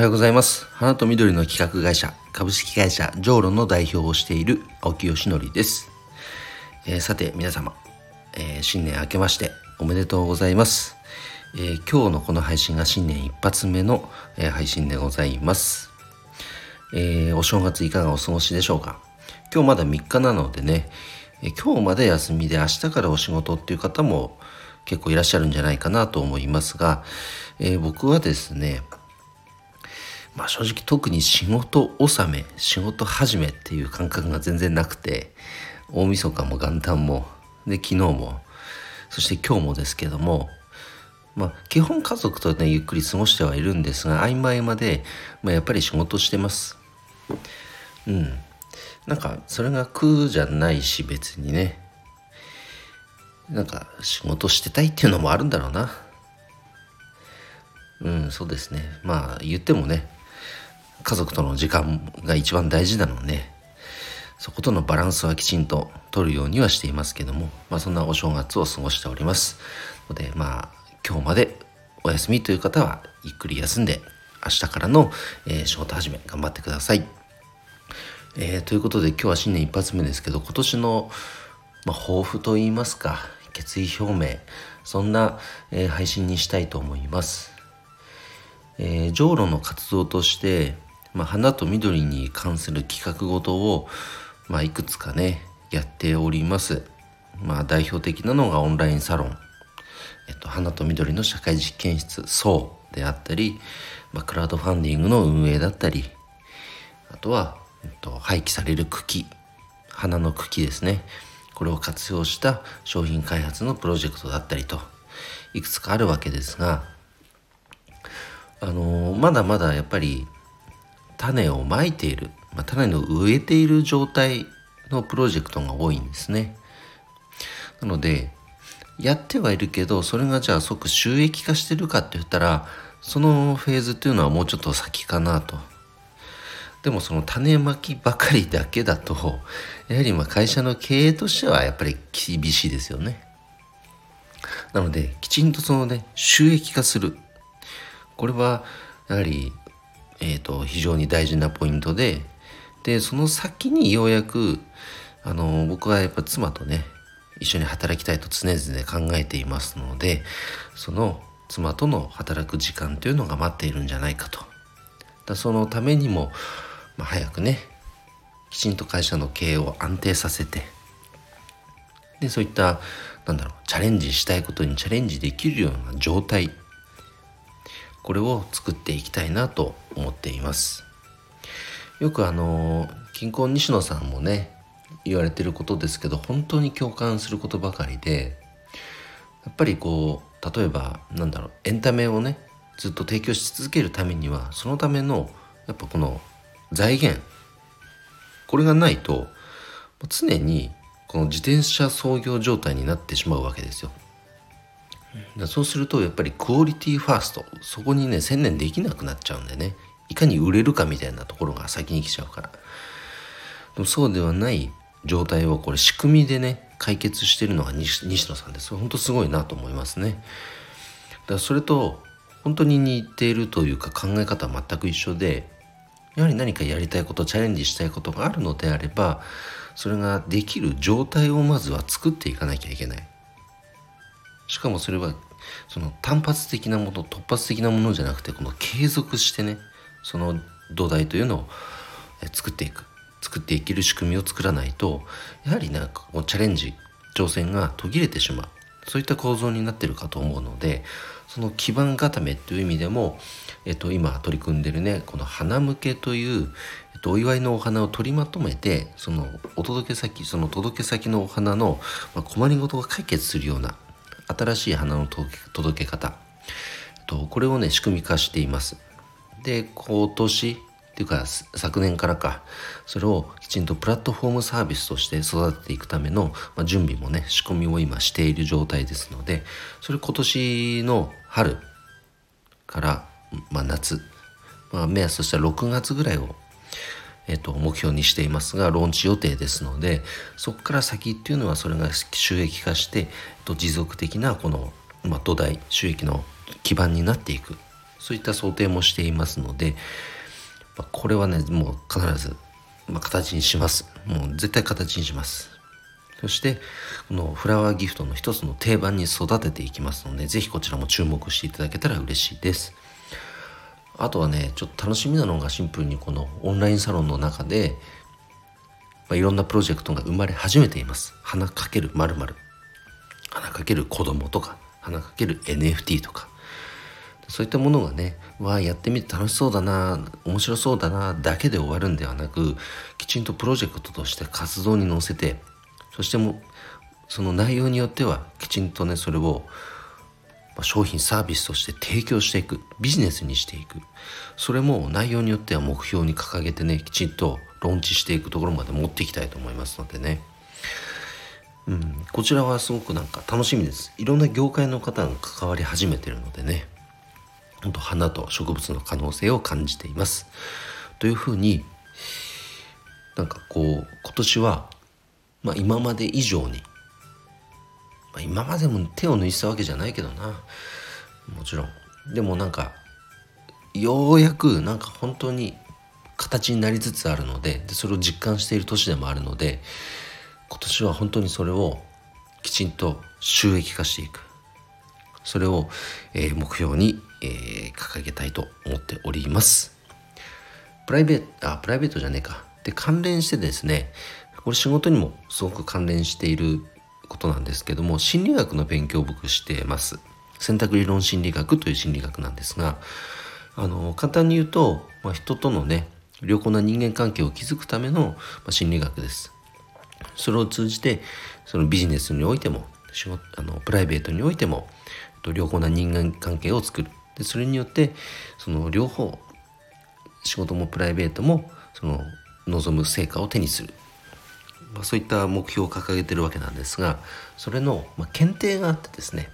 はようございます。花と緑の企画会社株式会社ジョーロの代表をしている青木よしのりです、えー、さて皆様、えー、新年明けましておめでとうございます、えー、今日のこの配信が新年一発目の、え配信でございます、えお正月いかがお過ごしでしょうか。今日まだ3日なのでね、え今日まで休みで明日からお仕事っていう方も結構いらっしゃるんじゃないかなと思いますが、え僕はですねまあ正直特に仕事納め仕事始めっていう感覚が全然なくて大晦日も元旦もで昨日もそして今日もですけどもまあ基本家族とねゆっくり過ごしてはいるんですが曖昧まで、まあ、やっぱり仕事してます。うん。なんかそれが苦じゃないし別にねなんか仕事してたいっていうのもあるんだろうな。うんそうですね。まあ言ってもね家族との時間が一番大事なのでそことのバランスはきちんと取るようにはしていますけども、まあ、そんなお正月を過ごしております。のでまあ今日までお休みという方はゆっくり休んで明日からの、えー、仕事始め頑張ってください、えー、ということで今日は新年一発目ですけど今年の、まあ、抱負といいますか決意表明そんな、えー、配信にしたいと思います、えー、ジョーロの活動としてまあ、花と緑に関する企画ごとを、まあ、いくつかねやっております。まあ、代表的なのがオンラインサロン、えっと、花と緑の社会実験室そうであったり、まあ、クラウドファンディングの運営だったりあとは、えっと、廃棄される茎。花の茎ですね。これを活用した商品開発のプロジェクトだったりといくつかあるわけですがあの、まだまだやっぱり種をまいている、まあ、種の植えている状態のプロジェクトが多いんですね。なのでやってはいるけどそれがじゃあ即収益化してるかって言ったらそのフェーズっていうのはもうちょっと先かなと。でもその種まきばかりだけだとやはりまあ会社の経営としてはやっぱり厳しいですよね。なのできちんとそのね収益化するこれはやはりえーと、非常に大事なポイントででその先にようやくあの僕はやっぱ妻とね一緒に働きたいと常々考えていますのでその妻との働く時間というのが待っているんじゃないかと。だそのためにも、まあ、早くねきちんと会社の経営を安定させてでそういったなんだろうチャレンジしたいことにチャレンジできるような状態これを作っていきたいなと思っていますよくあの近婚西野さんもね言われてることですけど本当に共感することばかりでやっぱりこう例えばなんだろうエンタメをねずっと提供し続けるためにはそのためのやっぱこの財源これがないと常にこの自転車操業状態になってしまうわけですよ。そうするとやっぱりクオリティファーストそこにね専念できなくなっちゃうんでね。いかに売れるかみたいなところが先に来ちゃうから。でもそうではない状態をこれ仕組みでね解決してるのが西野さんです。本当すごいなと思いますね。だからそれと本当に似ているというか考え方は全く一緒でやはり何かやりたいことチャレンジしたいことがあるのであればそれができる状態をまずは作っていかなきゃいけない。しかもそれはその単発的なもの突発的なものじゃなくてこの継続してねその土台というのを作っていく。作っていける仕組みを作らないとやはりなんかこうチャレンジ挑戦が途切れてしまう。そういった構造になってるかと思うのでその基盤固めという意味でも、えっと、今取り組んでるねこの花向けという、えっと、お祝いのお花を取りまとめてそのお届け先その届け先のお花の、まあ、困りごとが解決するような新しい花の届け方。とこれをね仕組み化しています。で今年っていうか昨年からか。それをきちんとプラットフォームサービスとして育てていくための、まあ、準備もね仕込みを今している状態ですのでそれ今年の春から、まあ、夏、まあ、目安としては6月ぐらいをえっと、目標にしていますが、ローンチ予定ですので、そこから先っていうのはそれが収益化して、えっと、持続的なこの、まあ、土台、収益の基盤になっていく。そういった想定もしていますので、まあ、これはねもう必ず、まあ、形にします。もう絶対形にします。そしてこのフラワーギフトの一つの定番に育てていきますので是非こちらも注目していただけたら嬉しいです。あとはねちょっと楽しみなのがシンプルにこのオンラインサロンの中で、まあ、いろんなプロジェクトが生まれ始めています。花かけるまる花かける子供とか花かける NFT とか。そういったものがねわあやってみて楽しそうだな面白そうだなだけで終わるんではなくきちんとプロジェクトとして活動に乗せてそしてもその内容によってはきちんとねそれを商品サービスとして提供していくビジネスにしていく。それも内容によっては目標に掲げてねきちんとローンチしていくところまで持っていきたいと思いますのでね。うん、こちらはすごくなんか楽しみです。いろんな業界の方が関わり始めてるのでね本当花と植物の可能性を感じています。というふうになんかこう今年は、まあ、今まで以上に、あ、今までも手を抜いてたわけじゃないけどな。もちろん。でもなんかようやくなんか本当に形になりつつあるのででそれを実感している年でもあるので今年は本当にそれをきちんと収益化していく。それを、えー、目標に、えー、掲げたいと思っております。プライベートあプライベートじゃねえか。で関連してですねこれ仕事にもすごく関連していることなんですけども心理学の勉強を僕してます。選択理論心理学という心理学なんですがあの簡単に言うと、まあ、人とのね良好な人間関係を築くための、ま、心理学です。それを通じてそのビジネスにおいても仕事あのプライベートにおいても良好な人間関係を作る。でそれによってその両方仕事もプライベートもその望む成果を手にする、まあ、そういった目標を掲げてるわけなんですがそれの、まあ、検定があってですね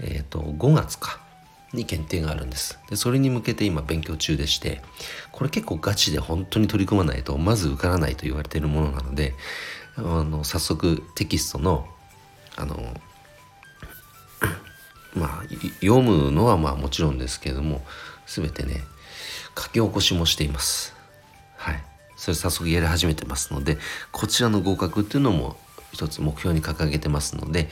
えっ、ー、と5月かに検定があるんです。でそれに向けて今勉強中でしてこれ結構ガチで本当に取り組まないとまず受からないと言われているものなのであの早速テキストのあの まあ読むのはまあもちろんですけれども全てね書き起こしもしています。それ早速やり始めてますのでこちらの合格っていうのも一つ目標に掲げてますので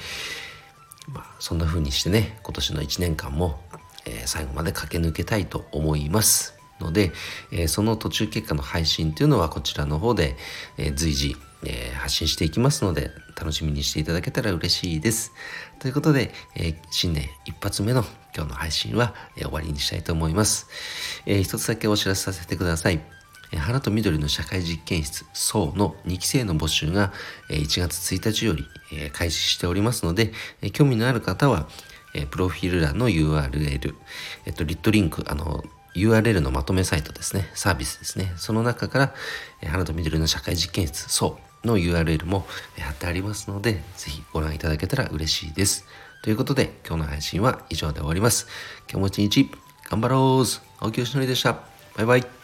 まあそんな風にしてね今年の1年間もえー、最後まで駆け抜けたいと思いますので、えー、その途中結果の配信というのはこちらの方で、えー、随時、え、発信していきますので楽しみにしていただけたら嬉しいです。ということで、え、新年一発目の今日の配信は、え、終わりにしたいと思います。えー、一つだけお知らせさせてください。花と緑の社会実験室層の2期生の募集が1月1日より開始しておりますので興味のある方はプロフィール欄の URL、えっと、リットリンク、あの、URL のまとめサイトですね、サービスですね。その中から、花と緑の社会実験室、そうの URL も貼ってありますので、ぜひご覧いただけたら嬉しいです。ということで、今日の配信は以上で終わります。今日も一日頑張ろう青木よしのりでした。バイバイ。